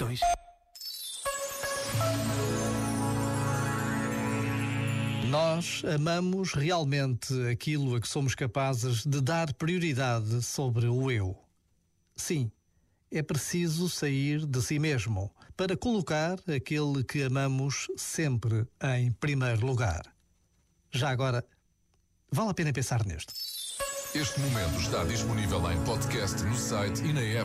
questões. Nós amamos realmente aquilo a que somos capazes de dar prioridade sobre o eu. Sim, é preciso sair de si mesmo para colocar aquele que amamos sempre em primeiro lugar. Já agora, vale a pena pensar neste. Este momento está disponível em podcast no site e na app.